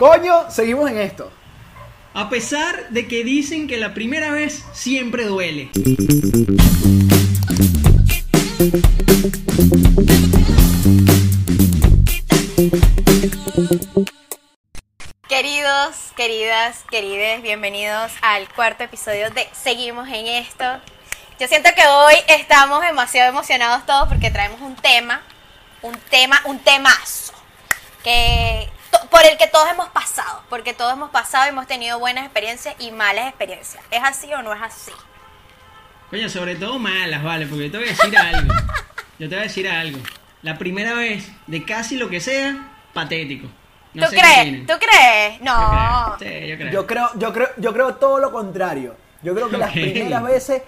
Coño, seguimos en esto. A pesar de que dicen que la primera vez siempre duele. Queridos, queridas, querides, bienvenidos al cuarto episodio de Seguimos en esto. Yo siento que hoy estamos demasiado emocionados todos porque traemos un tema, un tema, un temazo, que por el que todos hemos pasado, porque todos hemos pasado y hemos tenido buenas experiencias y malas experiencias. ¿Es así o no es así? Coño, sobre todo malas, vale, porque yo te voy a decir algo. Yo te voy a decir algo. La primera vez de casi lo que sea, patético. No ¿Tú crees? ¿Tú crees? Yo No. creo. Sí, yo creo. Yo creo, yo creo, yo creo todo lo contrario. Yo creo que las primeras veces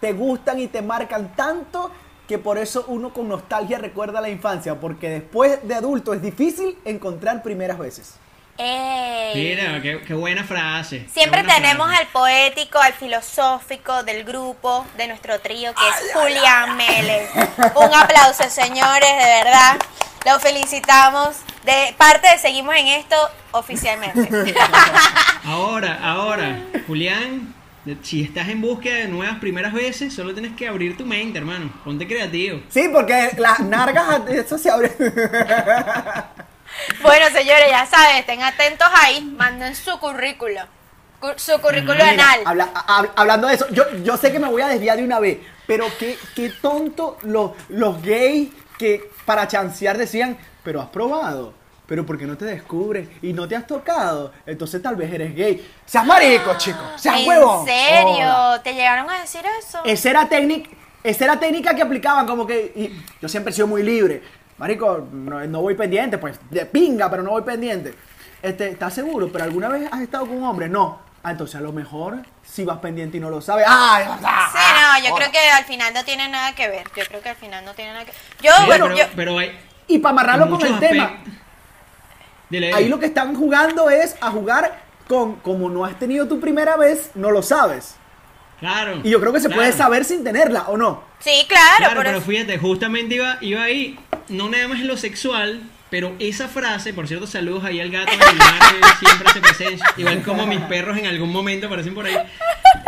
te gustan y te marcan tanto que por eso uno con nostalgia recuerda la infancia, porque después de adulto es difícil encontrar primeras veces. Ey. Mira, qué, qué buena frase. Siempre buena tenemos frase. al poético, al filosófico del grupo, de nuestro trío, que es Julián Mélez. Un aplauso, señores, de verdad. Lo felicitamos. De parte de Seguimos en esto oficialmente. Ahora, ahora, Julián, si estás en búsqueda de nuevas primeras veces, solo tienes que abrir tu mente, hermano. Ponte creativo. Sí, porque las nargas, eso se abre. bueno, señores, ya saben, estén atentos ahí. Manden su currículo. Cu- Su currículo Mira, anal. Habla- hab- hablando de eso, yo, yo sé que me voy a desviar de una vez, pero qué, qué tonto los, los gays que para chancear decían, pero has probado, pero ¿por qué no te descubres y no te has tocado? Entonces tal vez eres gay. Seas marico, chico, seas ¿En huevón. serio? Joda. ¿Te llegaron a decir eso? Esa era técnica, esa era técnica que aplicaban, como que y yo siempre he sido muy libre. Marico, no, no voy pendiente, pues de pinga, pero no voy pendiente. Este, ¿estás seguro? ¿Pero alguna vez has estado con un hombre? No. Ah, entonces a lo mejor si vas pendiente y no lo sabes. ¡Ay! Sí, no, yo creo que al final no tiene nada que ver. Yo creo que al final no tiene nada que ver. Yo, Sí, bueno, pero, yo, pero hay Y para amarrarlo con el tema, aspectos- Dile, ahí lo que están jugando es a jugar con, como no has tenido tu primera vez, no lo sabes. Claro. Y yo creo que se puede saber sin tenerla, ¿o no? sí, claro, Claro, pero eso- fíjate, justamente iba, iba ahí, no nada más en lo sexual, pero esa frase, por cierto, saludos ahí al gato Neymar, que siempre hace presencia, igual como mis perros en algún momento aparecen por ahí.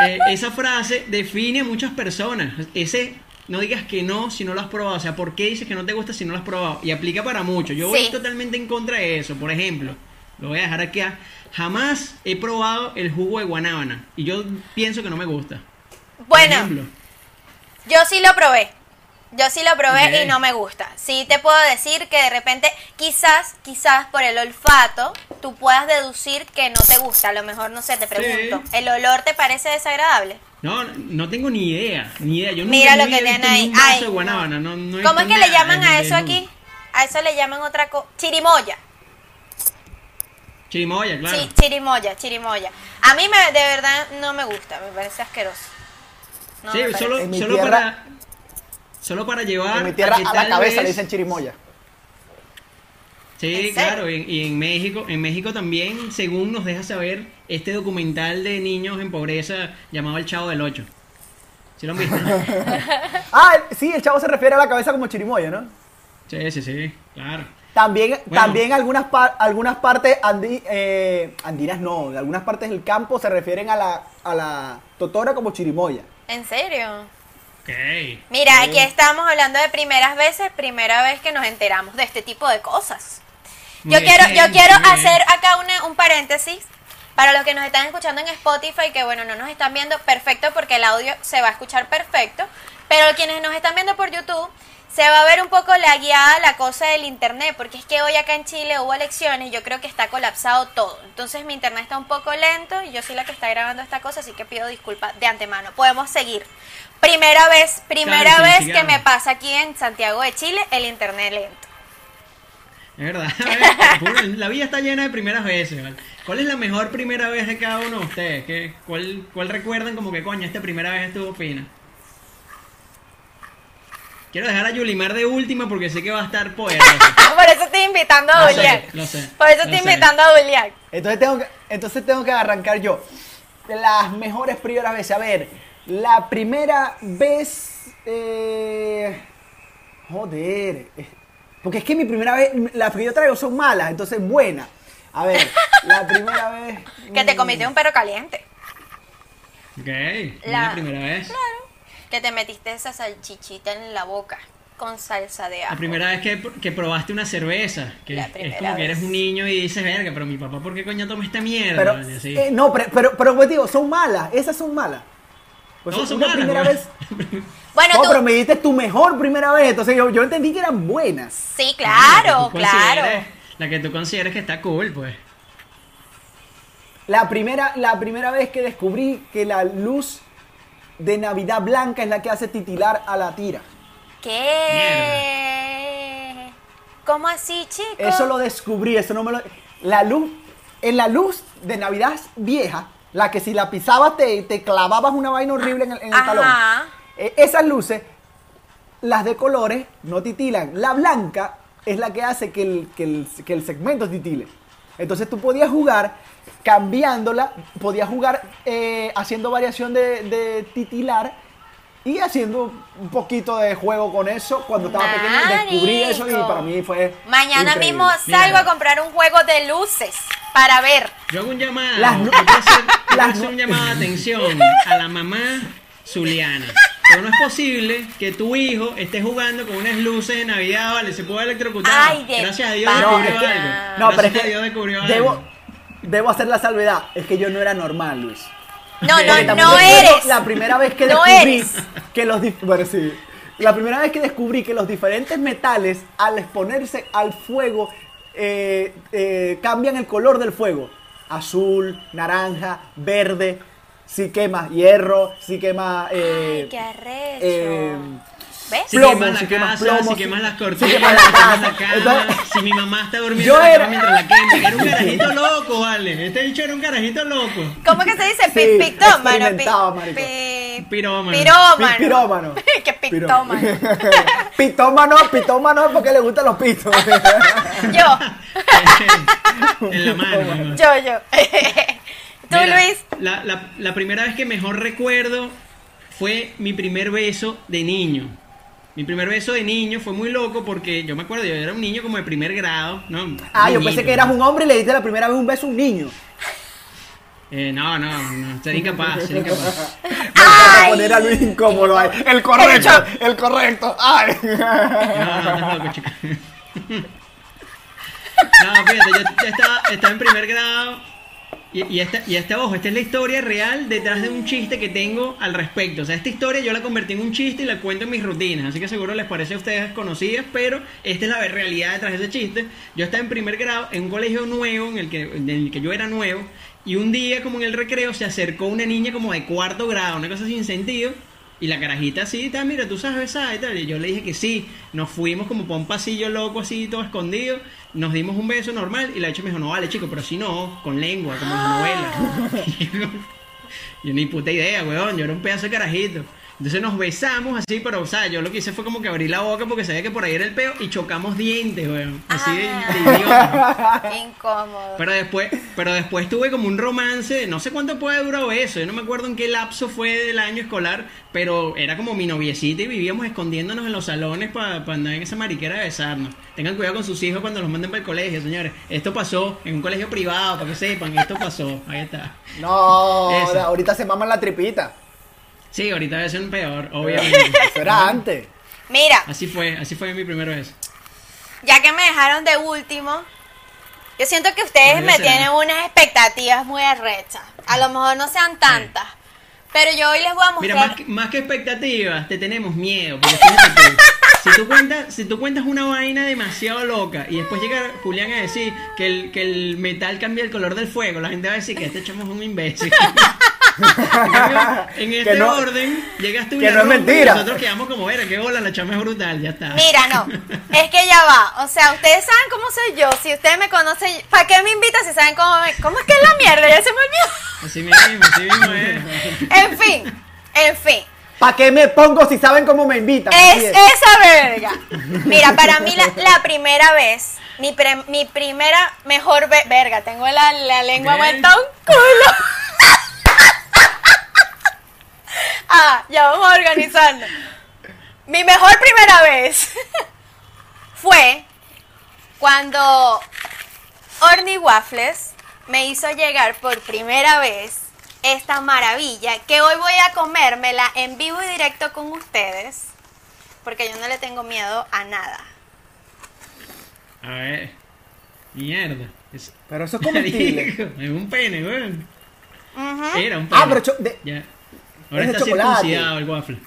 Eh, esa frase define a muchas personas. Ese, no digas que no si no lo has probado. O sea, ¿por qué dices que no te gusta si no lo has probado? Y aplica para mucho. Yo voy Sí. totalmente en contra de eso. Por ejemplo, lo voy a dejar aquí. a- Jamás he probado el jugo de guanábana. Y yo pienso que no me gusta. Por bueno, ejemplo. yo sí lo probé. Yo sí lo probé y no me gusta. Sí te puedo decir que de repente, quizás, quizás por el olfato, tú puedas deducir que no te gusta. A lo mejor, no sé, te pregunto. Sí. ¿El olor te parece desagradable? No, no tengo ni idea, ni idea. Yo nunca Mira lo que vida he tiene visto ni ahí. Ay, de no. guanábana. No, no ¿Cómo es que le llaman a eso aquí? A eso le llaman otra cosa. Chirimoya. Chirimoya, claro. Sí, chirimoya, chirimoya. A mí me, de verdad no me gusta, me parece asqueroso. No sí, parece. solo, solo tierra- para solo para llevar En mi tierra que a la cabeza vez- le dicen chirimoya. Sí, ¿En claro, y, y en México, en México también, según nos deja saber este documental de niños en pobreza llamado El Chavo del Ocho. ¿Sí lo han visto? no? Ah, sí, el chavo se refiere a la cabeza como chirimoya, ¿no? sí, sí, sí, claro. También, Bueno. también algunas, par- algunas partes andi- eh, andinas no, de algunas partes del campo se refieren a la, a la totora como chirimoya. ¿En serio? Ok. Mira, aquí estamos hablando de primeras veces, primera vez que nos enteramos de este tipo de cosas. Yo Muy quiero, bien, yo quiero hacer acá una- un paréntesis para los que nos están escuchando en Spotify, que bueno, no nos están viendo perfecto porque el audio se va a escuchar perfecto, pero quienes nos están viendo por YouTube, se va a ver un poco la guiada la cosa del internet, porque es que hoy acá en Chile hubo elecciones y yo creo que está colapsado todo. Entonces mi internet está un poco lento y yo soy la que está grabando esta cosa, así que pido disculpas de antemano. Podemos seguir. Primera vez, primera Claro, vez que me pasa aquí en Santiago de Chile el internet lento. Es verdad. La vida está llena de primeras veces. ¿vale? ¿Cuál es la mejor primera vez de cada uno de ustedes? ¿Qué, cuál, ¿Cuál recuerdan como que, coño, esta primera vez estuvo fina? Quiero dejar a Yulimar de última porque sé que va a estar poderosa. Por eso estoy invitando a Lo sé, Julián. lo sé, Por eso estoy sé. invitando a Julián. Entonces tengo que, entonces tengo que arrancar yo. Las mejores primeras veces. A ver, la primera vez. eh, joder. eh, Porque es que mi primera vez. Las que yo traigo son malas, entonces buenas. A ver, la primera vez. Que te mm, comiste un perro caliente. Ok, es La- la primera vez. Que te metiste esa salchichita en la boca con salsa de ajo. La primera vez que, que probaste una cerveza, que La es primera como que eres un niño y dices, verga, pero mi papá, ¿por qué coño toma esta mierda? Pero, eh, no, pero, pero, pero pues, digo, son malas. Esas son malas. Pues Todas son una malas, primera güey. vez. Bueno, no, tú. pero me diste tu mejor primera vez. Entonces yo, yo entendí que eran buenas. Sí, La claro, claro. La que tú consideres que está cool, pues. La primera, la primera vez que descubrí que la luz de Navidad blanca es la que hace titilar a la tira. ¿Qué? ¿Cómo así, chicos? Eso lo descubrí, eso no me lo. La luz, en la luz de Navidad vieja, la que si la pisabas te, te clavabas una vaina horrible en el, en el Ajá. talón. Eh, esas luces, las de colores, no titilan. La blanca es la que hace que el, que el, que el segmento titile. Entonces tú podías jugar cambiándola, podías jugar eh, haciendo variación de, de titilar y haciendo un poquito de juego con eso. Cuando estaba pequeño descubrí eso y Marico. para mí fue. Mañana increíble. mismo salgo Mira. a comprar un juego de luces para ver. Yo hago un llamado. Las hacer, quiero las nu- un llamado de atención a la mamá Zuliana. Pero no es posible que tu hijo esté jugando con unas luces de Navidad, vale, se puede electrocutar. Ay, de Gracias a Dios. No, descubrió es que- algo. no, pero es Gracias a que Dios descubrió debo, algo. debo hacer la salvedad. Es que yo no era normal, Luis. No, no, no eres. La primera vez que No descubrí eres. que los dif- bueno, sí. La primera vez que descubrí que los diferentes metales al exponerse al fuego eh, eh, cambian el color del fuego. Azul, naranja, verde. Si quema hierro, si quema eh, Ay, qué arrecho. ¿Ves? Si plomo, quemas la si quemas casa, plomo, si quemas las cortinas, si quemas la la, casa. cama, Entonces, si mi mamá está durmiendo yo la era- mientras la quema. Era un carajito loco, vale. Este bicho era un carajito loco. ¿Cómo que se dice? Sí, Pictómano. pi- Pirómano. Pirómano. Pi- pirómano. ¿Qué pitómano? pitómano, pitómano porque le gustan los pitos. Yo, en la mano. yo, yo. Tú, Mira, Luis. La, la- la primera vez que mejor recuerdo fue mi primer beso de niño. Mi primer beso de niño fue muy loco porque yo me acuerdo, yo era un niño como de primer grado, ¿no? Ah, yo pensé que eras un hombre y le diste la primera vez un beso a un niño. Eh, no, no, no, sería incapaz, sería incapaz. Ay. poner a Luis incómodo ahí. El correcto, el correcto. Ay. No, no, loco, chica. No, fíjate, yo estaba, estaba en primer grado. Y, y esta, y esta, ojo, esta es la historia real detrás de un chiste que tengo al respecto. O sea, esta historia yo la convertí en un chiste y la cuento en mis rutinas. Así que seguro les parece a ustedes conocidas, pero esta es la realidad detrás de ese chiste. Yo estaba en primer grado en un colegio nuevo, en el que, en el que yo era nuevo. Y un día, como en el recreo, se acercó una niña como de cuarto grado, una cosa sin sentido. Y la carajita así, tal, mira, tú sabes besar y tal. Y yo le dije que sí. Nos fuimos como por un pasillo loco, así, todo escondido. Nos dimos un beso normal. Y la hecho me dijo, no vale, chico, pero si no, con lengua, como en las novelas. Yo ni puta idea, weón. Yo era un pedazo de carajito. Entonces nos besamos así, pero, o sea, yo lo que hice fue como que abrí la boca porque sabía que por ahí era el peo y chocamos dientes, weón. Así de- Ah. de idiota. Qué incómodo. Pero después, pero después tuve como un romance, no sé cuánto puede durar eso, yo no me acuerdo en qué lapso fue del año escolar, pero era como mi noviecita y vivíamos escondiéndonos en los salones para andar en esa mariquera de besarnos. Tengan cuidado con sus hijos cuando los manden para el colegio, señores. Esto pasó en un colegio privado, para que sepan, esto pasó. Ahí está. No, Esa. ahorita se maman la tripita. Sí, ahorita debe ser un peor, obviamente. Eso era antes. Mira, Así fue, así fue mi primera vez. ya que me dejaron de último, yo siento que ustedes me tienen unas expectativas muy arrechas. A lo mejor no sean tantas. Pero yo hoy les voy a Mira, mostrar. más que, más que expectativas, te tenemos miedo. Porque si tú cuentas, si tú cuentas una vaina demasiado loca y después llega Julián a decir que el, que el metal cambia el color del fuego, la gente va a decir que este chamo es un imbécil. En este Que no- orden, llegas tú y que no es y mentira. nosotros quedamos como, era, qué bola, la chama es brutal, ya está. Mira, no. Es que ya va. O sea, ustedes saben cómo soy yo. Si ustedes me conocen, ¿para qué me invitan si saben cómo me... ¿Cómo es que es la mierda? Ya se me olvidó. Así mismo, así mismo es. En fin, en fin. ¿Para qué me pongo si saben cómo me invitan? Es esa verga. Mira, para mí la, la primera vez, mi, pre- mi primera mejor ve- verga, tengo la, la lengua vuelta a un culo. Ah, ya vamos a organizarnos. Mi mejor primera vez fue cuando, Orny Waffles me hizo llegar por primera vez esta maravilla que hoy voy a comérmela en vivo y directo con ustedes porque yo no le tengo miedo a nada. A ver. Mierda. Es, Pero eso es comestible. es un pene, weón. Era un pene. Ah, pero de- Ya. Ahora es de está chocolate. el waffle.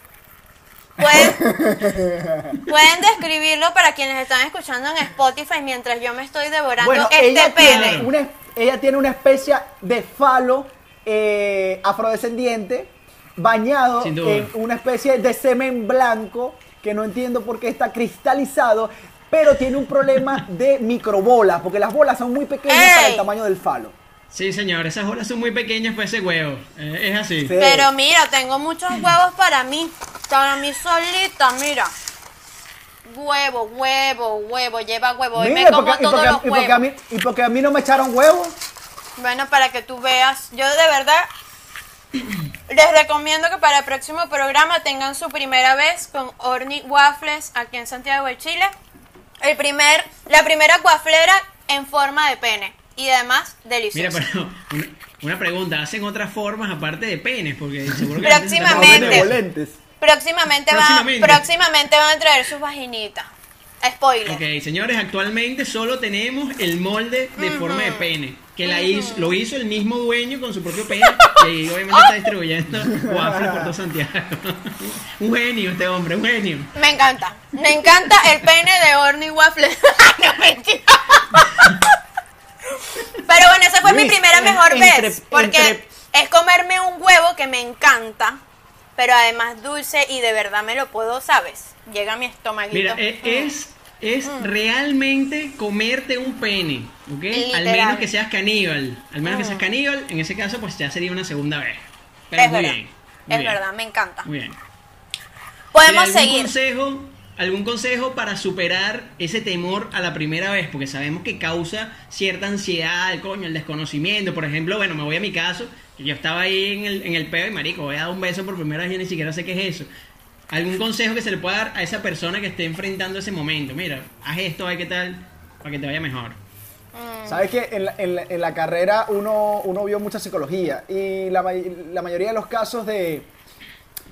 Pueden, pueden describirlo para quienes están escuchando en Spotify mientras yo me estoy devorando Bueno, este ella pene. tiene, una, ella tiene una especie de falo eh, afrodescendiente bañado en una especie de semen blanco que no entiendo por qué está cristalizado, pero tiene un problema de microbolas, porque las bolas son muy pequeñas para el tamaño del falo. Sí, señor, esas bolas son muy pequeñas para ese huevo. Eh, es así. Sí. Pero mira, tengo muchos huevos para mí. Para mí solita, mira. Huevo, huevo, huevo, lleva huevo. Hoy me como porque- y, todos porque, los y porque a huevos. mí, y porque a mí no me echaron huevos. Bueno, para que tú veas, yo de verdad les recomiendo que para el próximo programa tengan su primera vez con Orni Waffles aquí en Santiago de Chile. El primer, la primera wafflera en forma de pene y además Mira, deliciosa. pero una, una pregunta, ¿hacen otras formas aparte de penes? Porque seguro que Próximamente. Benevolentes. Próximamente, van, Próximamente. próximamente van a traer sus vaginitas. Spoiler. Ok, señores, actualmente solo tenemos el molde de forma de pene. Que la hizo, lo hizo el mismo dueño con su propio pene. Y obviamente está distribuyendo waffles por todo Santiago. un genio este hombre, un genio. Me encanta. Me encanta el pene de Orny Waffle. no, mentira. Pero bueno, esa fue mi primera en- mejor entre- vez. Porque entre- es comerme un huevo que me encanta. Pero además dulce y de verdad me lo puedo, ¿sabes? Llega a mi estomaguito. Mira, eh, es, es realmente comerte un pene, ¿ok? Al menos que seas caníbal. Al menos que seas caníbal, en ese caso pues ya sería una segunda vez. Pero es muy verdad. bien. muy es bien, verdad, me encanta. Muy bien. Podemos Mira, ¿algún seguir. Consejo, ¿Algún consejo para superar ese temor a la primera vez? Porque sabemos que causa cierta ansiedad, el coño, el desconocimiento. Por ejemplo, bueno, me voy a mi caso, que yo estaba ahí en el, en el peo y marico, voy a dar un beso por primera vez y ni siquiera sé qué es eso. ¿Algún consejo que se le pueda dar a esa persona que esté enfrentando ese momento? Mira, haz esto, hay que tal, para que te vaya mejor. Sabes que en la, en la- en la carrera uno, uno vio mucha psicología y la mayoría de los casos de,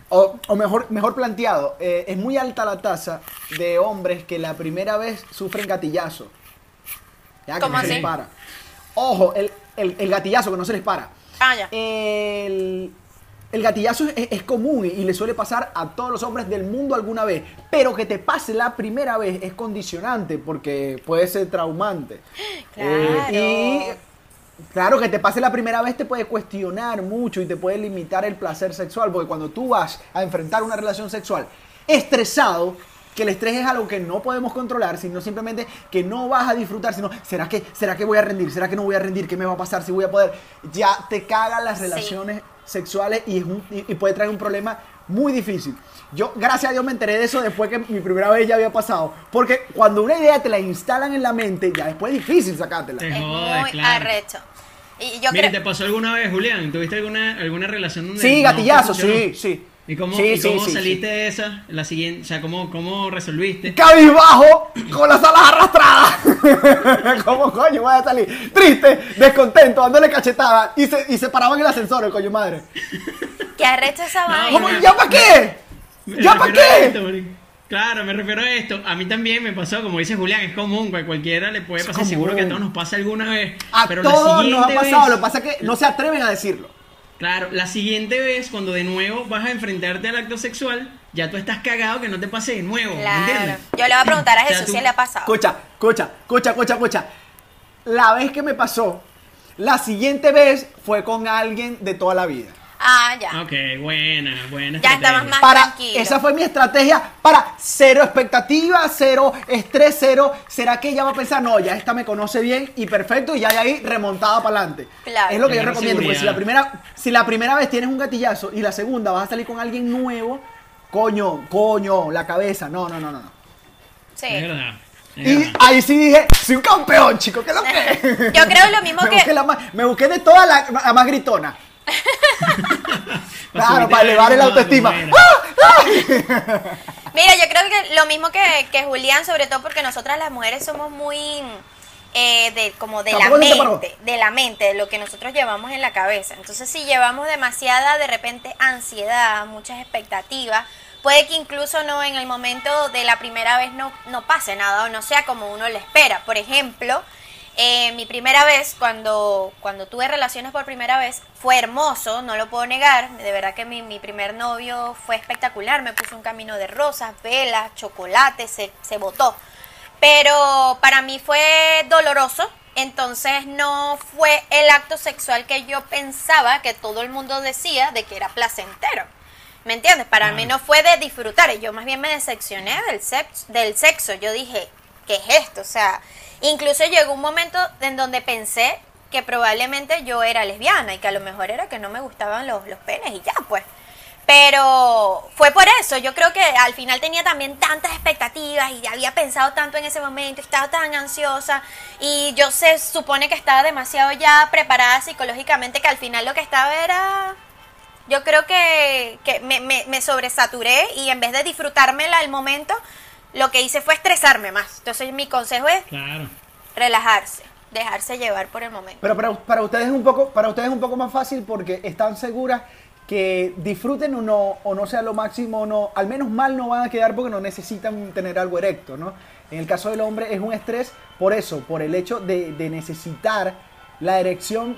o, o mejor, mejor planteado, eh, es muy alta la tasa de hombres que la primera vez sufren gatillazo. Ya, que ¿Cómo no se les para. Ojo, el, el- el gatillazo que no se les para. Ah, ya. El, el gatillazo es, es común y, y le suele pasar a todos los hombres del mundo alguna vez, pero que te pase la primera vez es condicionante porque puede ser traumante. Claro. Eh, y claro, que te pase la primera vez te puede cuestionar mucho y te puede limitar el placer sexual, porque cuando tú vas a enfrentar una relación sexual estresado, que el estrés es algo que no podemos controlar, sino simplemente que no vas a disfrutar, sino, ¿será que, ¿será que voy a rendir? ¿Será que no voy a rendir? ¿Qué me va a pasar? ¿Si voy a poder? Ya te cagan las Sí. relaciones sexuales y, es un- y- y puede traer un problema muy difícil. Yo, gracias a Dios, me enteré de eso después que mi primera vez ya había pasado. Porque cuando una idea te la instalan en la mente, ya después es difícil sacártela. Te Es jodes, muy claro. arrecho. Y yo Mira, creo... ¿te pasó alguna vez, Julián? ¿Tuviste alguna, alguna relación donde Sí, no gatillazo, sí, sí. ¿Y cómo, Sí, y sí, cómo sí, saliste de esa? La siguiente, o sea, ¿cómo, cómo resolviste? cabizbajo, con las alas arrastradas. ¿Cómo coño voy a salir? Triste, descontento, dándole cachetada. Y se, y se paraban en el ascensor, el coño madre. Que arrecho esa No, vaina. ¿Ya para qué? Me ¿Ya para qué? esto. Claro, me refiero a esto. A mí también me pasó, como dice Julián, es común, que a cualquiera le puede pasar, seguro que a todos nos pasa alguna vez. A pero la todos nos ha siguiente pasado, vez- lo que pasa es que no se atreven a decirlo. Claro, la siguiente vez, cuando de nuevo vas a enfrentarte al acto sexual, ya tú estás cagado que no te pase de nuevo. ¿me Claro. entiendes? Yo le voy a preguntar a O sea, Jesús tú- si le ha pasado. Escucha, escucha, escucha, escucha, escucha. La vez que me pasó, la siguiente vez fue con alguien de toda la vida. Ah, ya. Ok, buena, buena. Ya estabas más para, tranquilo. esa fue mi estrategia para cero expectativa, cero estrés, cero. ¿Será que ella va a pensar, no, ya esta me conoce bien y perfecto y ya de ahí remontada para adelante? Claro. Es lo que yo recomiendo, porque si la, primera, si la primera vez tienes un gatillazo y la segunda vas a salir con alguien nuevo, coño, coño, la cabeza, no, no, no, no. no. Sí. Es verdad. Y ahí sí dije, soy un campeón, chico, ¿qué es lo que? Yo creo lo mismo me que- Busqué la más, me busqué de toda la, la más gritona. Claro, para elevar el autoestima. era. Mira, yo creo que lo mismo que, que Julián, sobre todo porque nosotras las mujeres somos muy eh, de como de la mente, de la mente, de lo que nosotros llevamos en la cabeza. Entonces, si llevamos demasiada de repente ansiedad, muchas expectativas, puede que incluso no en el momento de la primera vez no, no pase nada o no sea como uno le espera. Por ejemplo, eh, mi primera vez, cuando, cuando tuve relaciones por primera vez, fue hermoso, no lo puedo negar. De verdad que mi, mi primer novio fue espectacular. Me puso un camino de rosas, velas, chocolate, se, se botó. Pero para mí fue doloroso. Entonces no fue el acto sexual que yo pensaba que todo el mundo decía de que era placentero. ¿Me entiendes? Para mí no fue de disfrutar. Yo más bien me decepcioné del sexo, del sexo. Yo dije, ¿qué es esto? O sea, incluso llegó un momento en donde pensé que probablemente yo era lesbiana y que a lo mejor era que no me gustaban los, los penes y ya, pues. Pero fue por eso, yo creo que al final tenía también tantas expectativas y había pensado tanto en ese momento, estaba tan ansiosa y yo se supone que estaba demasiado ya preparada psicológicamente que al final lo que estaba era yo creo que, me, me sobresaturé y en vez de disfrutármela el momento, lo que hice fue estresarme más. Entonces mi consejo es Claro. relajarse, dejarse llevar por el momento. Pero para, para ustedes es un poco, para ustedes es un poco más fácil porque están seguras que disfruten o no, o no sea lo máximo o no, al menos mal no van a quedar porque no necesitan tener algo erecto, ¿no? En el caso del hombre es un estrés por eso, por el hecho de, de necesitar la erección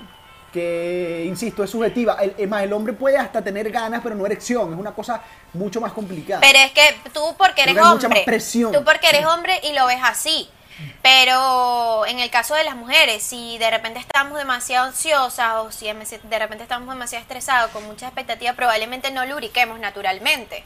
que, insisto, es subjetiva. El, es más, el hombre puede hasta tener ganas, pero no erección, es una cosa mucho más complicada. Pero es que tú porque eres mucha hombre, más presión. tú porque eres hombre y lo ves así. Pero en el caso de las mujeres, si de repente estamos demasiado ansiosas o si de repente estamos demasiado estresados con mucha expectativa, probablemente no lubriquemos naturalmente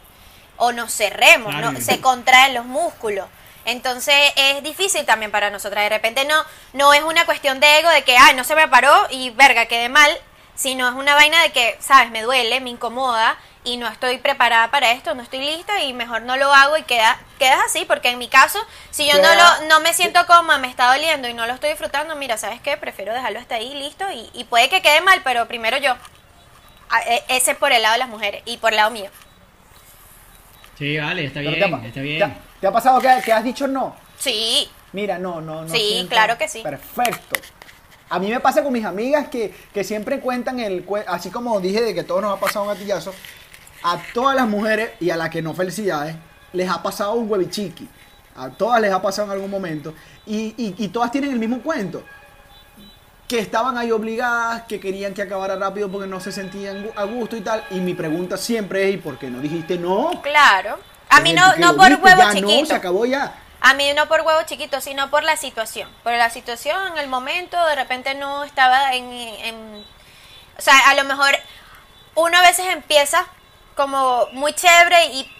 o nos cerremos, no, se contraen los músculos. Entonces es difícil también para nosotras. De repente no, no es una cuestión de ego de que, ay, no se me paró y verga, quedé mal, sino es una vaina de que, sabes, me duele, me incomoda y no estoy preparada para esto, no estoy lista y mejor no lo hago y queda, quedas así, porque en mi caso, si yo no, lo, no me siento cómoda, me está doliendo y no lo estoy disfrutando, mira, ¿sabes qué? Prefiero dejarlo hasta ahí, listo, y, y puede que quede mal, pero primero yo. A- e- Ese por el lado de las mujeres y por el lado mío. Sí, vale, está bien, está bien. Te ha pasado que, que has dicho no? Sí, Mira, no, no, no. Sí, siento- claro que sí. Perfecto. A mí me pasa con mis amigas que, que siempre cuentan el así como dije de que todos nos ha pasado un gatillazo, a todas las mujeres y a las que no felicidades, les ha pasado un huevichiqui. A todas les ha pasado en algún momento. Y, y- y todas tienen el mismo cuento. Que estaban ahí obligadas, que querían que acabara rápido porque no se sentían a gusto y tal. Y mi pregunta siempre es, ¿y por qué no dijiste no? claro. A mí no, no por viste, huevo ya chiquito. No, se acabó ya. A mí no por huevo chiquito, sino por la situación. Por la situación, en el momento, de repente no estaba en, en- O sea, a lo mejor uno a veces empieza como muy chévere y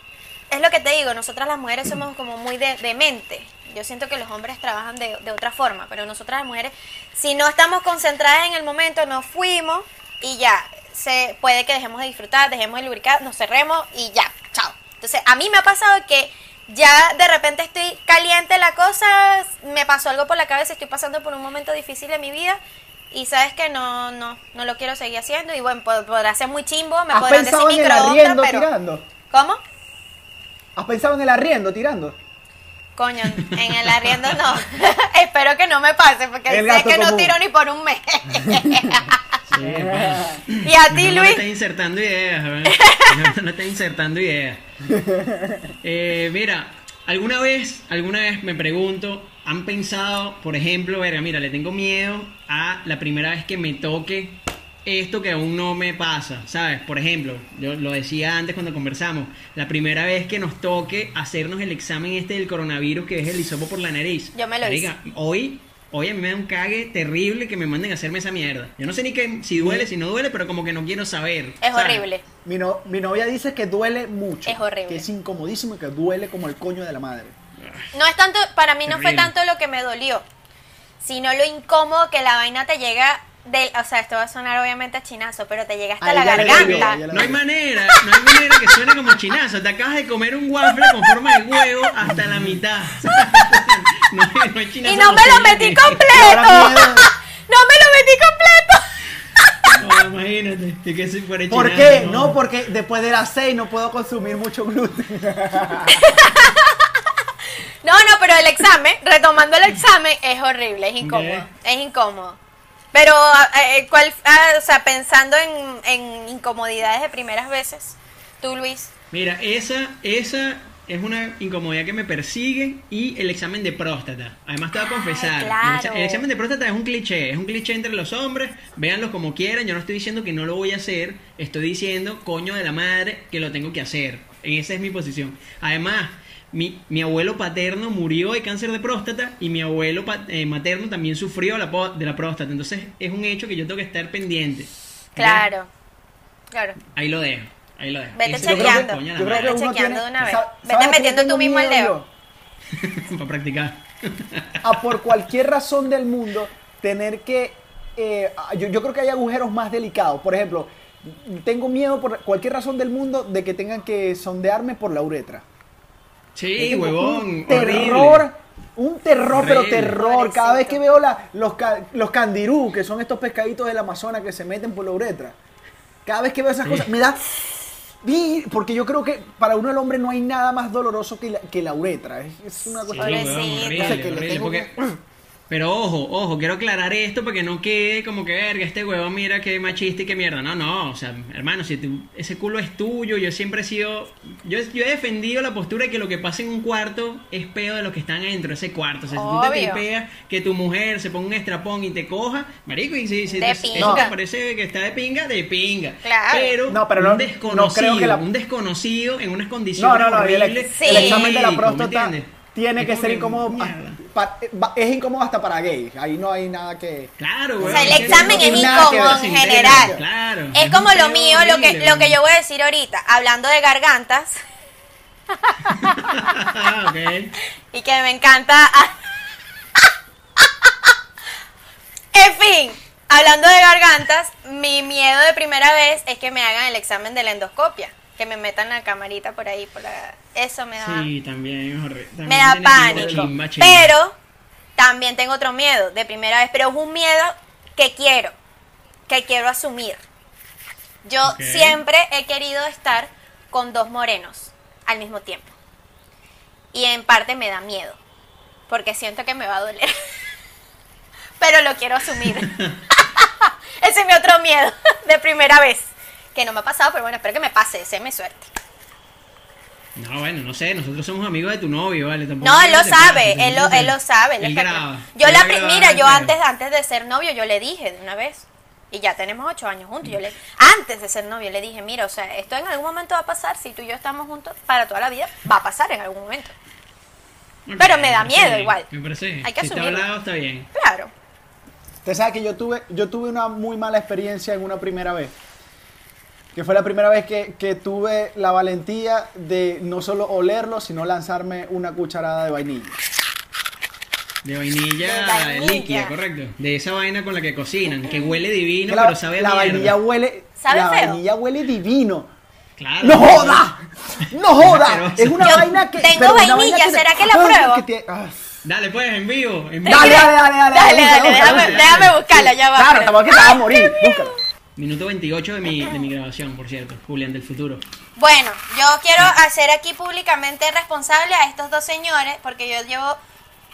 es lo que te digo, nosotras las mujeres somos como muy de, de mente. Yo siento que los hombres trabajan de, de otra forma, pero nosotras las mujeres, si no estamos concentradas en el momento, nos fuimos y ya, se puede que dejemos de disfrutar, dejemos de lubricar, nos cerremos y ya. Entonces, a mí me ha pasado que ya de repente estoy caliente la cosa, me pasó algo por la cabeza, estoy pasando por un momento difícil de mi vida y sabes que no, no, no lo quiero seguir haciendo y bueno, pod- podrá ser muy chimbo, me ¿Has podrán decir pensado en el arriendo pero... tirando? ¿Cómo? ¿Has pensado en el arriendo tirando? Coño, en el arriendo no. Espero que no me pase porque El sé que no tiro ni por un mes. Sí, pana. y a ti, No, no Luis. estás insertando ideas, ¿verdad? No, no estás insertando ideas. Eh, mira, alguna vez, alguna vez me pregunto, ¿han pensado, por ejemplo, verga, mira, le tengo miedo a la primera vez que me toque esto que aún no me pasa, ¿sabes? Por ejemplo, yo lo decía antes cuando conversamos, la primera vez que nos toque hacernos el examen este del coronavirus que es el hisopo por la nariz. Yo me lo Marica, Hoy, hoy a mí me da un cague terrible que me manden a hacerme esa mierda. Yo no sé ni que, si duele, si no duele, pero como que no quiero saber. Es ¿sabes? horrible. Mi, no- mi novia dice que duele mucho. Es horrible. Que es incomodísimo y que duele como el coño de la madre. No es tanto, para mí no fue tanto lo que me dolió, sino lo incómodo que la vaina te llega del, o sea, esto va a sonar obviamente a chinazo, pero te llega hasta la garganta. No hay manera, no hay manera que suene como chinazo. Te acabas de comer un waffle con forma de huevo hasta la mitad. No, no hay chinazo Y no me lo metí completo. No me lo metí completo. No, imagínate, que, que si fuera ¿Por chinazo, qué? No, porque después de las 6 no puedo consumir mucho gluten. No, no, pero el examen, retomando el examen, es horrible, es incómodo. Es incómodo. Pero, eh, ¿cuál, ah, o sea, pensando en, en incomodidades de primeras veces, tú, Luis? Mira, esa, esa es una incomodidad que me persigue y el examen de próstata. Además te voy a Ay, confesar, claro. el examen de próstata es un cliché, es un cliché entre los hombres, véanlo como quieran, yo no estoy diciendo que no lo voy a hacer, estoy diciendo, coño de la madre, que lo tengo que hacer. Esa es mi posición. Además, mi, mi abuelo paterno murió de cáncer de próstata y mi abuelo pa- eh, materno también sufrió la de la próstata. Entonces es un hecho que yo tengo que estar pendiente. Claro. Claro. Ahí lo dejo. Ahí lo dejo. Vete chequeando. Yo creo que chequeando tiene- de una vez. Vete ¿sabes a qué metiendo tú mismo el dedo. para practicar. a por cualquier razón del mundo tener que eh, yo, yo creo que hay agujeros más delicados por ejemplo tengo miedo por cualquier razón del mundo de que tengan que sondearme por la uretra Sí, huevón. un terror un terror pero Horrible. terror cada vez que veo la- los, los candirú que son estos pescaditos del Amazonas que se meten por la uretra cada vez que veo esas Sí. cosas me da porque yo creo que para uno el hombre no hay nada más doloroso que la, que la uretra es, una Sí, cosa huevón, Pobrecito. horrible, O sea, que le horrible, tengo porque- que- Pero ojo, ojo, quiero aclarar esto para que no quede como que verga, este huevón mira qué machista y qué mierda. No, no, o sea, hermano, si tú- ese culo es tuyo, yo siempre he sido. Yo, yo he defendido la postura de que lo que pasa en un cuarto es peor de los que están adentro de ese cuarto. O sea, si tú te Obvio. tripeas que tu mujer se ponga un estrapón y te coja, marico, y si, si De te- eso te parece que está de pinga, de pinga. Claro. Pero No, pero un no- desconocido, no creo que la- un desconocido en unas condiciones No, no, no. y el, horribles. Sí. el examen de la marico, ¿me próstata entiendes? Tiene Es que ser incómodo. mierda. pa- pa- es incómodo hasta para gays. Ahí no hay nada que. Claro, O güey. sea, el es examen no es incómodo en general. Claro. Es un como lo mío, lo que, lo que yo voy a decir ahorita, hablando de gargantas, Ah, ok. y que me encanta. en fin, hablando de gargantas, mi miedo de primera vez es que me hagan el examen de la endoscopia, que me metan la camarita por ahí, por la... Eso me da, Sí, también es horrible. También me da pánico. Pero también tengo otro miedo de primera vez, pero es un miedo que quiero, que quiero asumir. Yo siempre he querido estar con dos morenos al mismo tiempo. Y en parte me da miedo, porque siento que me va a doler. Pero lo quiero asumir. Ese es mi otro miedo de primera vez. Que no me ha pasado, pero bueno, espero que me pase, deseame suerte. No, bueno, no sé, nosotros somos amigos de tu novio, ¿vale? Tampoco No, él lo sabe, él lo, él lo sabe. él está- graba. Yo Él la va a pri- grabar mira, yo antes, antes de ser novio, yo le dije de una vez. Y ya tenemos ocho años juntos. Yo le, antes de ser novio, le dije, mira, o sea, esto en algún momento va a pasar. Si tú y yo estamos juntos para toda la vida, va a pasar en algún momento. Pero me da miedo bien, igual. Me parece. Hay que si está asumirlo. hablado, está bien. Claro. Usted sabe que yo tuve, yo tuve una muy mala experiencia en una primera vez. Que fue la primera vez que, que tuve la valentía de no solo olerlo, sino lanzarme una cucharada de vainilla. De vainilla, De vainilla. líquida, correcto. De esa vaina con la que cocinan, que huele divino, la, pero sabe a la mierda. vainilla huele. ¿Sabe la feo? vainilla huele divino. Claro. ¡No joda! ¡No joda! Es una Yo vaina que. tengo vainilla, vaina que- ¿será que la pruebo? que tiene- ah. Dale, pues, en vivo. En vivo. Dale, dale, dale, dale. Dale, dale, déjame, buscarla, ya va. Claro, tampoco que te vas a morir. Búscala. Minuto 28 de mi, de mi grabación, por cierto. Julián del futuro. Bueno, yo quiero hacer aquí públicamente responsable a estos dos señores, porque yo llevo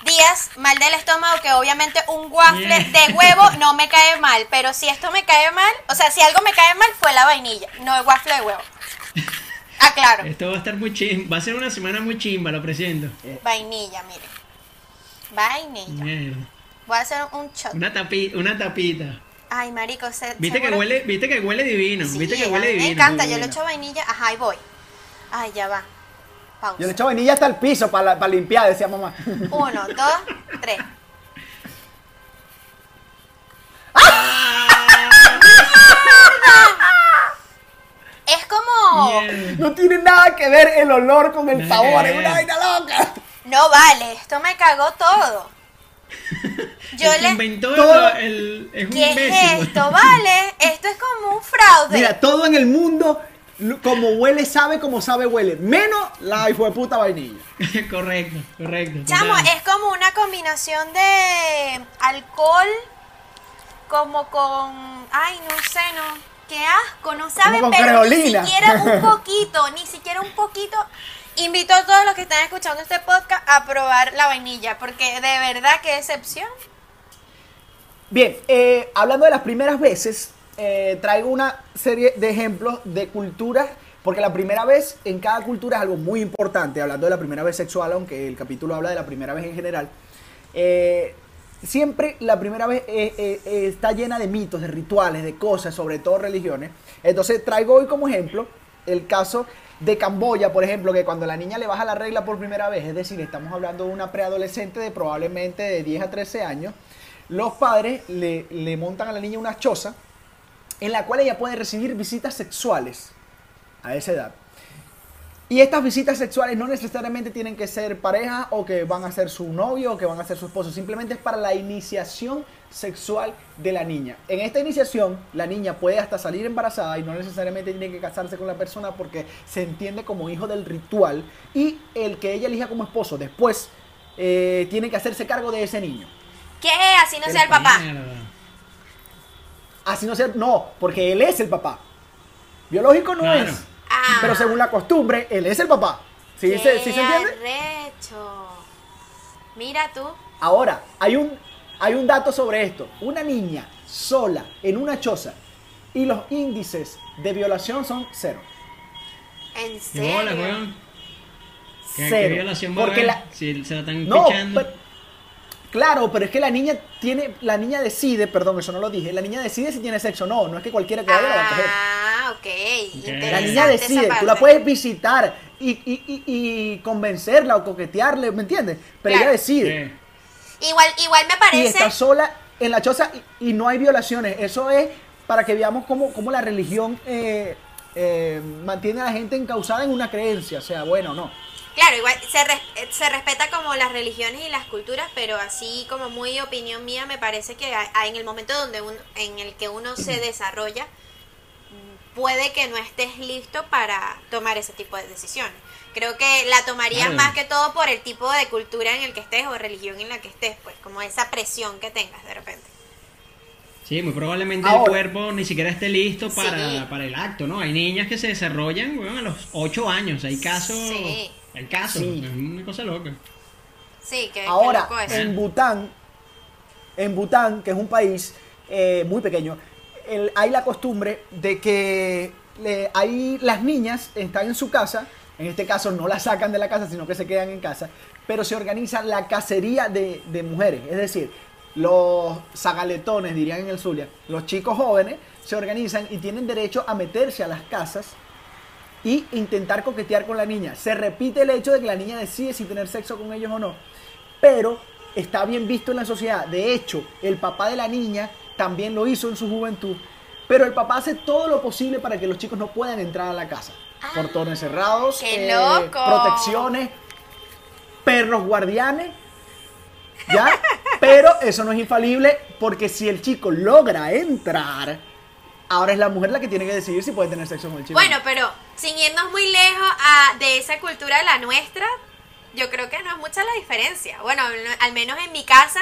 días mal del estómago, que obviamente un waffle de huevo no me cae mal, pero si esto me cae mal, o sea, si algo me cae mal fue la vainilla, no el waffle de huevo. Ah, claro, Esto va a estar muy chimba. Va a ser una semana muy chimba, lo presiento. vainilla, miren. Vainilla. Mierda. Voy a hacer un shot. Una, tapi, una tapita. Ay, marico, se, Viste que huele, viste que huele divino. Sí, Viste que huele mí me divino. encanta, yo le divino. echo vainilla, ajá, ahí voy. Ay, ya va. Pausa. Yo le echo vainilla hasta el piso para, para limpiar, decía mamá. Uno, dos, tres. Es como... Mierda. No tiene nada que ver el olor con el sabor, es una vaina loca. No vale, esto me cagó todo. Yo el le... inventó todo- el, es un ¿Qué imbécil. es esto? Vale, esto es como un fraude. Mira, todo en el mundo, como huele, sabe, como sabe, huele. Menos la hijo de puta vainilla. correcto, correcto. Chamo, total. es como una combinación de alcohol como con... Ay, no sé, no. Qué asco, no sabe, pero creolina. ni siquiera un poquito, ni siquiera un poquito. Invito a todos los que están escuchando este podcast a probar la vainilla, porque de verdad qué excepción. Bien, eh, hablando de las primeras veces, eh, traigo una serie de ejemplos de culturas, porque la primera vez en cada cultura es algo muy importante, hablando de la primera vez sexual, aunque el capítulo habla de la primera vez en general. Eh, siempre la primera vez está llena de mitos, de rituales, de cosas, sobre todo religiones. Entonces traigo hoy como ejemplo el caso de Camboya, por ejemplo, que cuando la niña le baja la regla por primera vez, es decir, estamos hablando de una preadolescente de probablemente de 10 a 13 años, los padres le, le montan a la niña una choza en la cual ella puede recibir visitas sexuales a esa edad. Y estas visitas sexuales no necesariamente tienen que ser pareja o que van a ser su novio o que van a ser su esposo, simplemente es para la iniciación sexual de la niña. En esta iniciación, la niña puede hasta salir embarazada y no necesariamente tiene que casarse con la persona porque se entiende como hijo del ritual y el que ella elija como esposo después eh, tiene que hacerse cargo de ese niño. ¿Qué? Así no sea el papá. Mierda. Así no sea, no, porque él es el papá. Biológico no Claro. es. Ah. Pero según la costumbre, él es el papá. ¿Sí, Qué se, sí se entiende? arrecho. Mira tú. Ahora, hay un, hay un dato sobre esto. Una niña sola en una choza y los índices de violación son cero. En ¿Qué serio. bola, weón? ¿Qué, qué violación va a haber la- si se la están No, pichando? pero- claro, pero es que la niña tiene, la niña decide, perdón, eso no lo dije, la niña decide si tiene sexo o no, no es que cualquiera que vaya la va a coger. Ah, ok. Interesante La niña decide, tú la puedes visitar y, y- y- y convencerla o coquetearle, ¿me entiendes? Pero Claro. ella decide. Sí. Igual, igual me y parece. está sola en la choza y, y no hay violaciones. Eso es para que veamos cómo, cómo la religión eh, eh, mantiene a la gente encausada en una creencia, sea bueno o no. Claro, igual se, res- eh, se respeta como las religiones y las culturas, pero así como muy opinión mía, me parece que a- a- en el momento donde uno, en el que uno se desarrolla, puede que no estés listo para tomar ese tipo de decisiones. Creo que la tomarías más que todo por el tipo de cultura en el que estés o religión en la que estés, pues como esa presión que tengas de repente. Sí, muy probablemente Ahora- el cuerpo ni siquiera esté listo para, Sí. para el acto, ¿no? Hay niñas que se desarrollan, a los 8 años. Hay casos. Sí. Hay casos. Sí. Es una cosa loca. Sí, que Ahora, loco eso. en Bután, en Bután, que es un país eh, muy pequeño, el- hay la costumbre de que le- ahí las niñas están en su casa, en este caso no las sacan de la casa, sino que se quedan en casa, pero se organiza la cacería de, de mujeres, es decir, los zagaletones, dirían en el Zulia, los chicos jóvenes se organizan y tienen derecho a meterse a las casas y intentar coquetear con la niña. Se repite el hecho de que la niña decide si tener sexo con ellos o no, pero está bien visto en la sociedad. De hecho, el papá de la niña también lo hizo en su juventud, pero el papá hace todo lo posible para que los chicos no puedan entrar a la casa. Ah, Portones cerrados, qué loco. protecciones, perros guardianes, ¿ya? Pero eso no es infalible porque si el chico logra entrar, ahora es la mujer la que tiene que decidir si puede tener sexo con el chico. Bueno, pero sin irnos muy lejos a, de esa cultura de la nuestra, yo creo que no es mucha la diferencia. Bueno, al- menos en mi casa,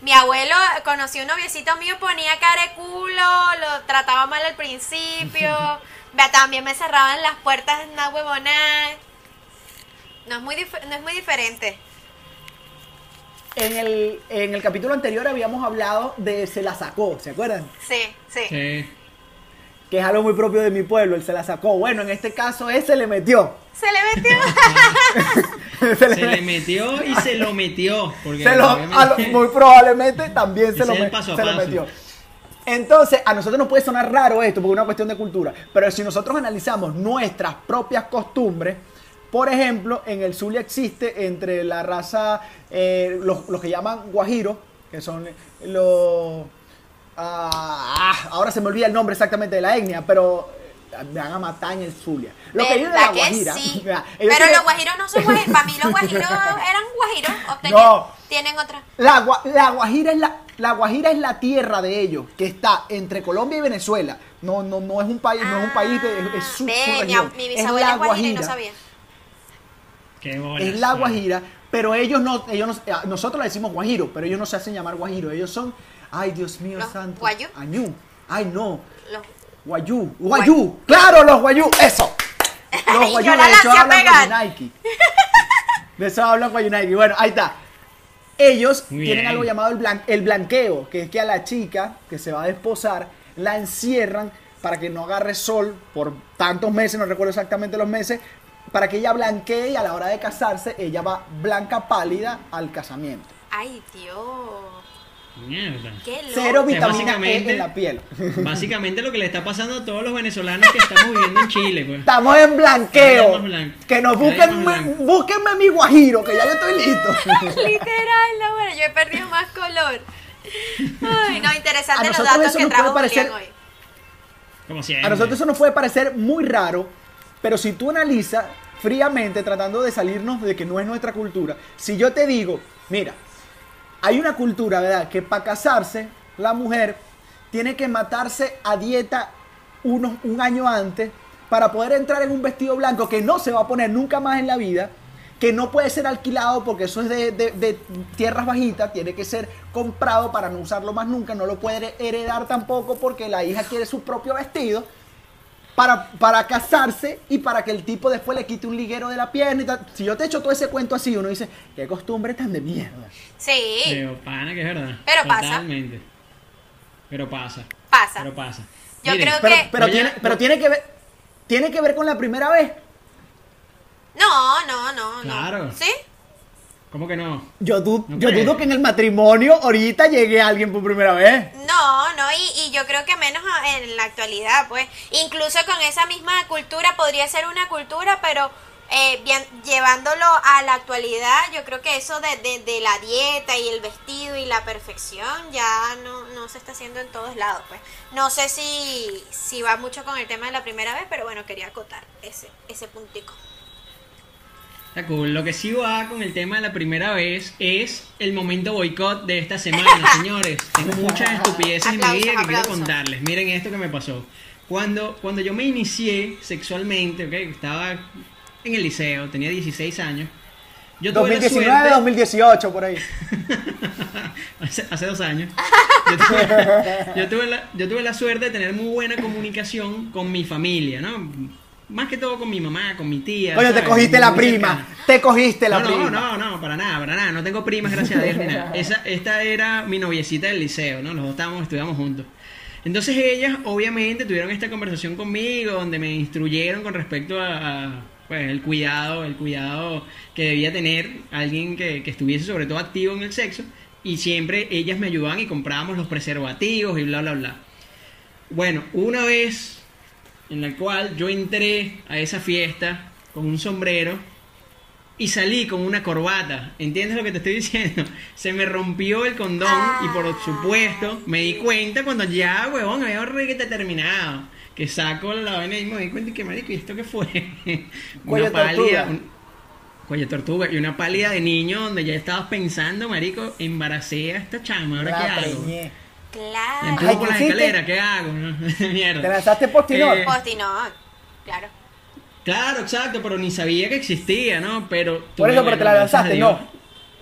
mi abuelo conoció un noviecito mío, ponía cara de culo, lo trataba mal al principio, también me cerraban las puertas en una huevonada. No es muy, dif- no es muy diferente. En el, en el capítulo anterior habíamos hablado de se la sacó, ¿se acuerdan? Sí, sí. Sí. Que es algo muy propio de mi pueblo, el se la sacó. Bueno, en este caso ese le metió. Se le metió. se le, Se le metió y se lo metió. Porque se lo- lo- muy probablemente también se lo, me- paso se lo metió. Entonces, a nosotros nos puede sonar raro esto, porque es una cuestión de cultura. Pero si nosotros analizamos nuestras propias costumbres, por ejemplo, en el Zulia existe entre la raza, eh, los, los que llaman guajiro, que son los... ah, ahora se me olvida el nombre exactamente de la etnia, pero me van a matar en el Zulia. Los que viven de la ¿Verdad que Guajira. sí? mira, ellos Pero tienen- los guajiros no son guajiros. Para mí los guajiros eran guajiros. No. Tienen otra. La, la Guajira es la, la Guajira es la tierra de ellos, que está entre Colombia y Venezuela. No, no, no es un país, no es un país de, es su, su Ah, Ve, región. ab- mi es bisabuela la es guajira y no sabía. Qué bolas, Es la. Guajira, pero ellos no, ellos no, nosotros le decimos Guajiro, pero ellos no se hacen llamar Guajiro. Ellos son, ay Dios mío ¿Los santo. guayú? Añú. Ay no. Los- Guayú. Guayú. Claro, los Guayú. Eso. Los guayú, la de a hablan pegar. Guayunaki. De eso hablan Guayunaki. Bueno, ahí está. Ellos tienen algo llamado el, blan- el blanqueo, que es que a la chica que se va a desposar la encierran para que no agarre sol por tantos meses, no recuerdo exactamente los meses, para que ella blanquee y a la hora de casarse ella va blanca pálida al casamiento. Ay, Dios. Mierda. Cero O sea, vitamina E en la piel. Básicamente lo que le está pasando a todos los venezolanos que estamos viviendo en Chile, pues. Estamos en blanqueo. Que nos busquen, búsquenme mi guajiro, que ya yo estoy listo. Literal, no, bueno, yo he perdido más color. Ay, no, A interesante los nosotros datos eso que nos trajo puede parecer- Julián hoy. Como siempre. A nosotros eso nos puede parecer muy raro, pero si tú analizas fríamente, tratando de salirnos de que no es nuestra cultura, si yo te digo, mira, hay una cultura, ¿verdad? Que para casarse, la mujer tiene que matarse a dieta unos, un año antes para poder entrar en un vestido blanco que no se va a poner nunca más en la vida, que no puede ser alquilado porque eso es de, de- de tierras bajitas, tiene que ser comprado para no usarlo más nunca, no lo puede heredar tampoco porque la hija quiere su propio vestido. Para, para casarse y para que el tipo después le quite un liguero de la pierna y tal. Si yo te echo todo ese cuento así, uno dice, qué costumbre tan de mierda. Sí, Pero pana, que es verdad. Pero pasa. Totalmente. Pero pasa. pasa. Pero pasa. Yo Miren, creo Pero, que- pero, tiene, pero tiene que ver tiene que ver con la primera vez. No, no, no, Claro. no. ¿Sí? ¿Cómo que no? Yo, du- No yo dudo que en el matrimonio ahorita llegue alguien por primera vez. No, no, y, yo creo que menos en la actualidad, pues. Incluso con esa misma cultura podría ser una cultura, pero eh, bien, llevándolo a la actualidad, yo creo que eso de, de, de la dieta y el vestido y la perfección ya no, no se está haciendo en todos lados, pues. No sé si, si va mucho con el tema de la primera vez, pero bueno, quería acotar ese, ese puntico. Está cool. Lo que sí va con el tema de la primera vez es el momento boicot de esta semana, señores. Tengo muchas estupideces en mi vida que quiero contarles. Miren esto que me pasó. Cuando, cuando yo me inicié sexualmente, ¿ok? Estaba en el liceo, tenía 16 años. Yo tuve la 2019, suerte- 2018, por ahí. hace, hace dos años. Yo tuve, yo tuve la, yo tuve la suerte de tener muy buena comunicación con mi familia, ¿no? Más que todo con mi mamá, con mi tía. Coño, te ¿sabes? cogiste la prima. cercana. Te cogiste la no, prima. No, no, no, para nada, para nada. No tengo primas, gracias a Dios, ni nada. Esa, esta era mi noviecita del liceo, ¿no? Los dos estábamos, estudiamos juntos. Entonces ellas, obviamente, tuvieron esta conversación conmigo, donde me instruyeron con respecto a, a, pues, el cuidado, el cuidado que debía tener alguien que, que estuviese sobre todo activo en el sexo. Y siempre ellas me ayudaban y comprábamos los preservativos y bla, bla, bla. Bueno, una vez en la cual yo entré a esa fiesta con un sombrero y salí con una corbata. ¿Entiendes lo que te estoy diciendo? Se me rompió el condón y por supuesto me di cuenta cuando ya, huevón, había reguete terminado. Que saco la vaina y me di cuenta que, marico, ¿y esto qué fue? Una pálida. un- cuello tortuga y una pálida de niño donde ya estabas pensando, marico, embaracé a esta chama, ¿ahora La qué hago? preñé. La Claro. empujo Ay, por ¿qué la escalera, ¿qué hago? Mierda. Te lanzaste postinor. Eh, Postinón, claro. Claro, exacto, pero ni sabía que existía, ¿no? Pero Por eso, pero te la lanzaste, no.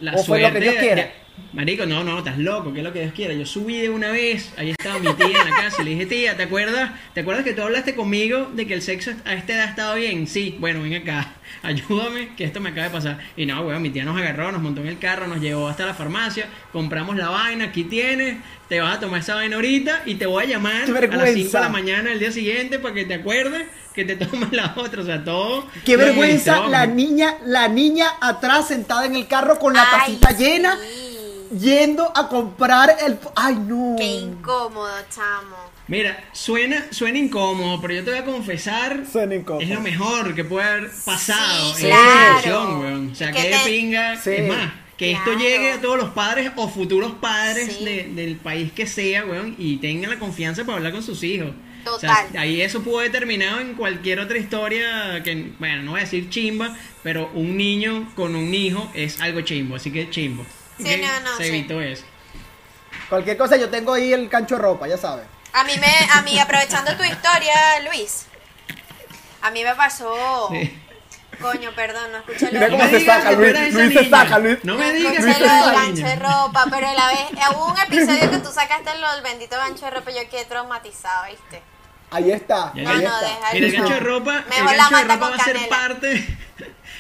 La O fue lo que suerte Dios de- quiera. Marico, no, no, estás loco, que es lo que Dios quiera. Yo subí de una vez, ahí estaba mi tía en la casa y le dije, tía, ¿te acuerdas? ¿Te acuerdas que tú hablaste conmigo de que el sexo a esta edad estaba bien? Sí, bueno, ven acá, ayúdame, que esto me acaba de pasar. Y no, weón, mi tía nos agarró, nos montó en el carro, nos llevó hasta la farmacia, compramos la vaina, aquí tienes, te vas a tomar esa vaina ahorita y te voy a llamar a las 5 de la mañana del día siguiente para que te acuerdes que te tomes la otra, o sea, todo. Qué vergüenza la niña, la niña atrás sentada en el carro con la Ay, tacita llena, sí. Yendo a comprar el. Ay, no. Qué incómodo, chamo. Mira, suena, suena incómodo, pero yo te voy a confesar. Suena incómodo. Es lo mejor que puede haber pasado Sí, en claro. esa weón. O sea, Que que te- pinga. Sí. Es más, que esto llegue a todos los padres o futuros padres Sí. de- del país que sea, weón, y tengan la confianza para hablar con sus hijos. O Total. sea, ahí eso pudo haber terminado en cualquier otra historia que, bueno, no voy a decir chimba, pero un niño con un hijo es algo chimbo, así que chimbo. Sí, no, no, Se sí. evitó eso. Cualquier cosa, yo tengo ahí el cancho de ropa, ya sabes. A mí me, a mí, aprovechando tu historia, Luis, a mí me pasó. Sí. Coño, perdón, no escuché lo Mira cómo me se digas saca, Luis. esa Luis se saca, Luis. No no me digas esa gancho de ropa, pero la vez, hubo un episodio que tú sacaste lo del bendito gancho de ropa y yo quedé traumatizada, ¿viste? Ahí está. No, ahí no, está. deja Mira, el No. gancho de ropa, el Mejor la gancho de mata ropa con va a ser canela. parte.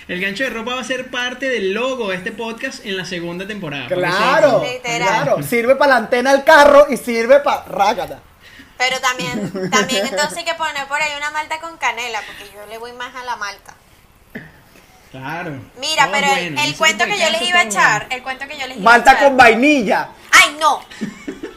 El gancho de ropa va a ser parte del logo de este podcast en la segunda temporada. Claro, claro. Sirve para la antena del carro y sirve para rácata. Pero también, también entonces hay que poner por ahí una malta con canela, porque yo le voy más a la malta. Claro. Mira, pero el, bueno, el ese cuento que yo les iba a echar, bueno. el cuento que yo les iba a Malta echar. con vainilla. ¡Ay, no!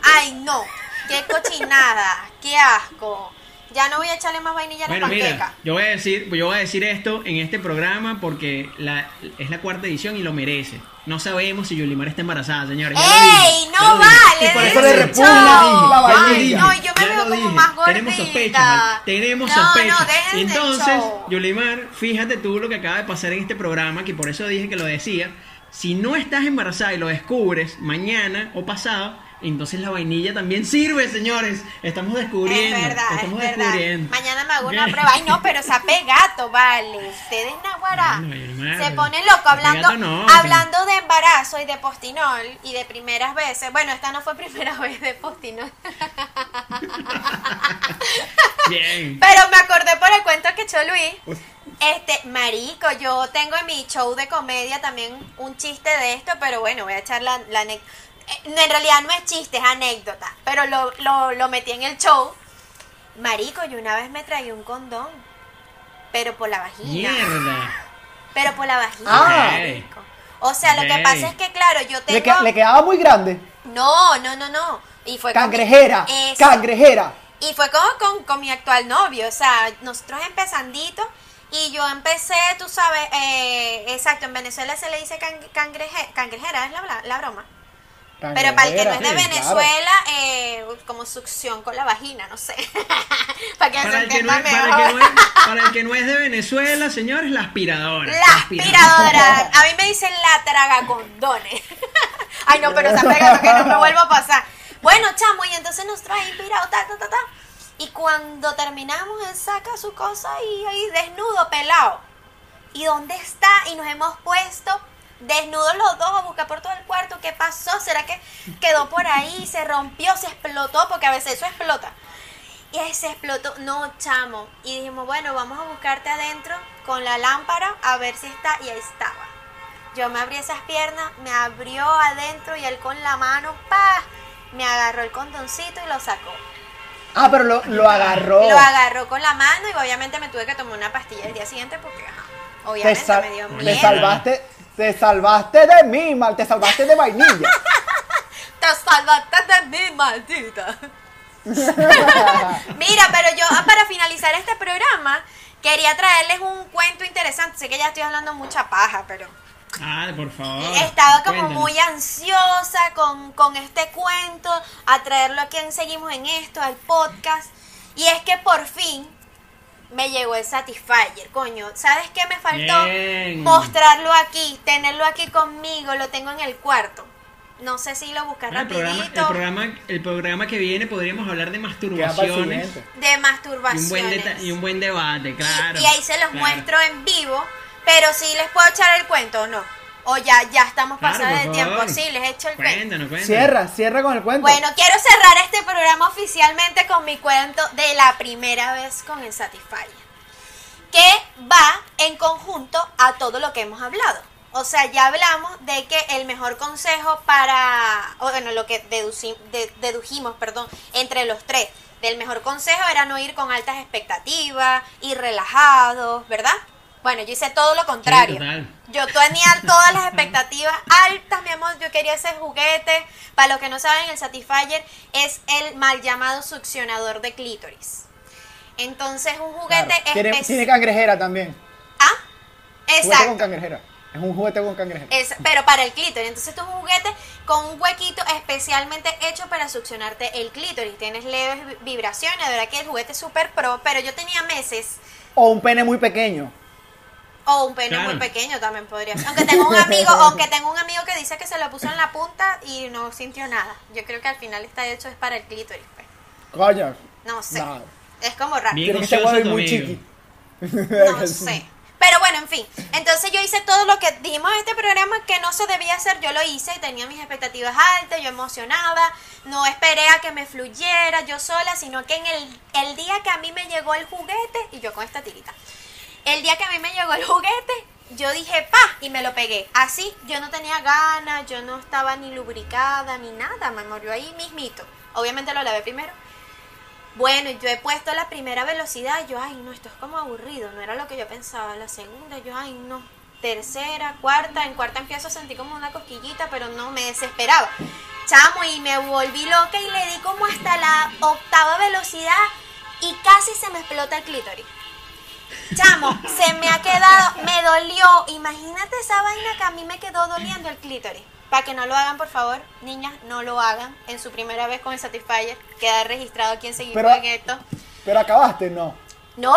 ¡Ay, no! ¡Qué cochinada! ¡Qué asco! Ya no voy a echarle más vainilla a la Bueno, panqueca. mira, yo voy a decir, yo voy a decir esto en este programa porque la, es la cuarta edición y lo merece. No sabemos si Yulimar está embarazada, señores. ¡Ey! dije, ¡No vale! Y por eso le repugna dije, No, yo me ya veo como dije. más Tenemos gordita. sospecha, Mal, tenemos No, sospecha. no, Entonces. Yulimar, fíjate tú lo que acaba de pasar en este programa, que por eso dije que lo decía. Si no estás embarazada y lo descubres mañana o pasado, entonces la vainilla también sirve, señores. Estamos descubriendo. Es verdad, estamos es verdad. descubriendo. Mañana me hago una prueba. Ay, no, pero sape gato, vale. Ustedes, Naguará, Bueno, se ponen loco sape hablando, no, hablando de embarazo y de postinol y de primeras veces. Bueno, esta no fue primera vez de postinol. Bien. Pero me acordé por el cuento que echó Luis. Este, marico, yo tengo en mi show de comedia también un chiste de esto, pero bueno, voy a echar la, la En realidad no es chiste, es anécdota, pero lo, lo, lo metí en el show. Marico, yo una vez me traí un condón, pero por la vagina. Mierda. Pero por la vagina, Ah. marico. O sea, lo que pasa es que, claro, yo Le, tengo... que- le quedaba muy grande. No, no, no, no. Y fue Cangrejera. Cangrejera. Y fue como con, con mi actual novio, o sea, nosotros empezandito y yo empecé, tú sabes, eh, exacto, en Venezuela se le dice can- cangreje- cangrejera, es la broma. Pero para el que no es de sí, Venezuela, eh, como succión con la vagina, no sé. para que se Para el, que no es, para, el mejor. que no es, para el que no es de Venezuela, señores, la aspiradora. La aspiradora. A mí me dicen la tragacondones. Ay, no, pero se ha pegado que no me vuelva a pasar. Bueno, chamo, y entonces nos trae inspirado, ta, ta, ta, ta. Y cuando terminamos, él saca su cosa y ahí desnudo, pelado. ¿Y dónde está? Y nos hemos puesto desnudos los dos a buscar por todo el cuarto. ¿Qué pasó? ¿Será que quedó por ahí? ¿Se rompió? ¿Se explotó? Porque a veces eso explota. Y ahí se explotó. No, chamo. Y dijimos, bueno, vamos a buscarte adentro con la lámpara a ver si está. Y ahí estaba. Yo me abrí esas piernas, me abrió adentro y él con la mano, pa, me agarró el condoncito y lo sacó. Ah, pero lo, lo agarró. Lo agarró con la mano y obviamente me tuve que tomar una pastilla el día siguiente porque, ajá, te, obviamente me dio te miedo. salvaste, te salvaste de mí, mal, te salvaste de vainilla. Te salvaste de mí, maldita. Mira, pero yo ah, para finalizar este programa quería traerles un cuento interesante. Sé que ya estoy hablando mucha paja, pero Ah, por favor. estaba como cuéntanos. muy ansiosa con, con este cuento, a traerlo aquí en Seguimos en Esto, al podcast. Y es que por fin me llegó el Satisfyer, coño. ¿Sabes qué me faltó? Bien. Mostrarlo aquí, tenerlo aquí conmigo, lo tengo en el cuarto. No sé si lo buscas Ah, el, programa, el, rapidito. programa, el programa que viene podríamos hablar de masturbaciones. De y un, buen masturbaciones. y un buen debate, Y- claro. y, ahí se los claro. muestro en vivo, pero sí les puedo echar el cuento o no. O ya, ya estamos Claro, pasados por de tiempo. Sí, les echo el cuento. Cuéntanos. Cierra, cierra con el cuento. Bueno, quiero cerrar este programa oficialmente con mi cuento de la primera vez con el Satisfyer. Que va en conjunto a todo lo que hemos hablado. O sea, ya hablamos de que el mejor consejo para, o bueno, lo que deduci- de- dedujimos, perdón, entre los tres, del mejor consejo era no ir con altas expectativas, ir relajados, ¿verdad? Bueno, yo hice todo lo contrario. total. Yo tenía todas las expectativas altas, mi amor. Yo quería ese juguete. Para los que no saben, el Satisfyer es el mal llamado succionador de clítoris. Entonces, un juguete Claro. Tiene, cangrejera también. Ah, Juguete con exacto. cangrejera. Es un juguete con cangrejera. Es- pero para el clítoris. Entonces, esto es un juguete con un huequito especialmente hecho para succionarte el clítoris. Tienes leves vi- vibraciones. De verdad que el juguete es súper pro. Pero yo tenía meses O un pene muy pequeño. O un pene Claro. muy pequeño también podría ser. Aunque tengo un amigo, aunque tengo un amigo que dice que se lo puso en la punta y no sintió nada. Yo creo que al final está hecho es para el clítoris. pues. Coño. No sé. Es como raro. Tiene que ser muy amigo. chiqui. No sé. Pero bueno, en fin. Entonces yo hice todo lo que dijimos en este programa que no se debía hacer, yo lo hice, tenía mis expectativas altas, yo emocionada, no esperé a que me fluyera yo sola, sino que en el, el día que a mí me llegó el juguete, y yo con esta tirita, el día que a mí me llegó el juguete, yo dije, pa, y me lo pegué. Así, yo no tenía ganas, yo no estaba ni lubricada, ni nada, me murió ahí mismito. Obviamente lo lavé primero. Bueno, yo he puesto la primera velocidad, yo, ay, no, esto es como aburrido, no era lo que yo pensaba. La segunda, yo, ay, no. Tercera, cuarta, en cuarta empiezo a sentir como una cosquillita, pero no, me desesperaba. Chamo, y me volví loca y le di como hasta la octava velocidad y casi se me explota el clítoris. Chamo, se me ha quedado, me dolió. Imagínate esa vaina que a mí me quedó doliendo el clítoris. Para que no lo hagan, por favor, niñas, no lo hagan en su primera vez con el Satisfyer. Queda registrado aquí en seguimos Pero- en esto. Pero acabaste, no. No,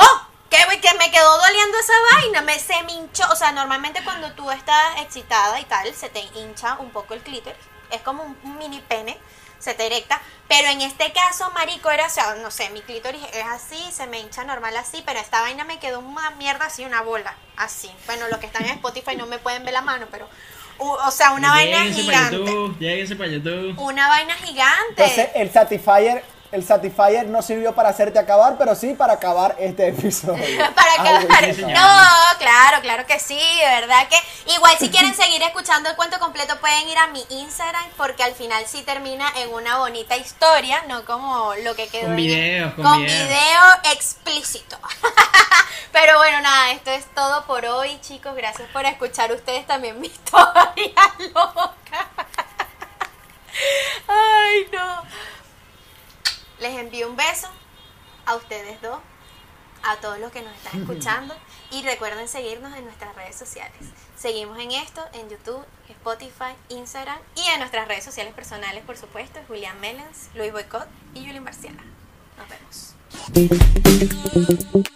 que, me quedó doliendo esa vaina, me se me hinchó. O sea, normalmente cuando tú estás excitada y tal, se te hincha un poco el clítoris. Es como un mini pene, se te erecta. Pero en este caso, marico, era, o sea, no sé, mi clítoris es así, se me hincha normal así, pero esta vaina me quedó una mierda así, una bola, así. Bueno, los que están en Spotify no me pueden ver la mano, pero, o sea, una vaina Lléguense para gigante. YouTube, lléguense para YouTube. Una vaina gigante. Entonces, el Satisfyer, el Satisfyer no sirvió para hacerte acabar, pero sí para acabar este episodio. para Algo acabar. No, claro, claro que sí, de verdad que igual si quieren seguir escuchando el cuento completo pueden ir a mi Instagram porque al final sí termina en una bonita historia, no como lo que quedó Con en- videos, con con videos. video explícito. Pero bueno, nada, esto es todo por hoy, chicos. Gracias por escuchar ustedes también mi historia loca. Ay, no. Les envío un beso a ustedes dos, a todos los que nos están escuchando y recuerden seguirnos en nuestras redes sociales. Seguimos en esto en YouTube, Spotify, Instagram y en nuestras redes sociales personales, por supuesto, Julián Melens, Luis Boicot y Yuli Marciala. Nos vemos.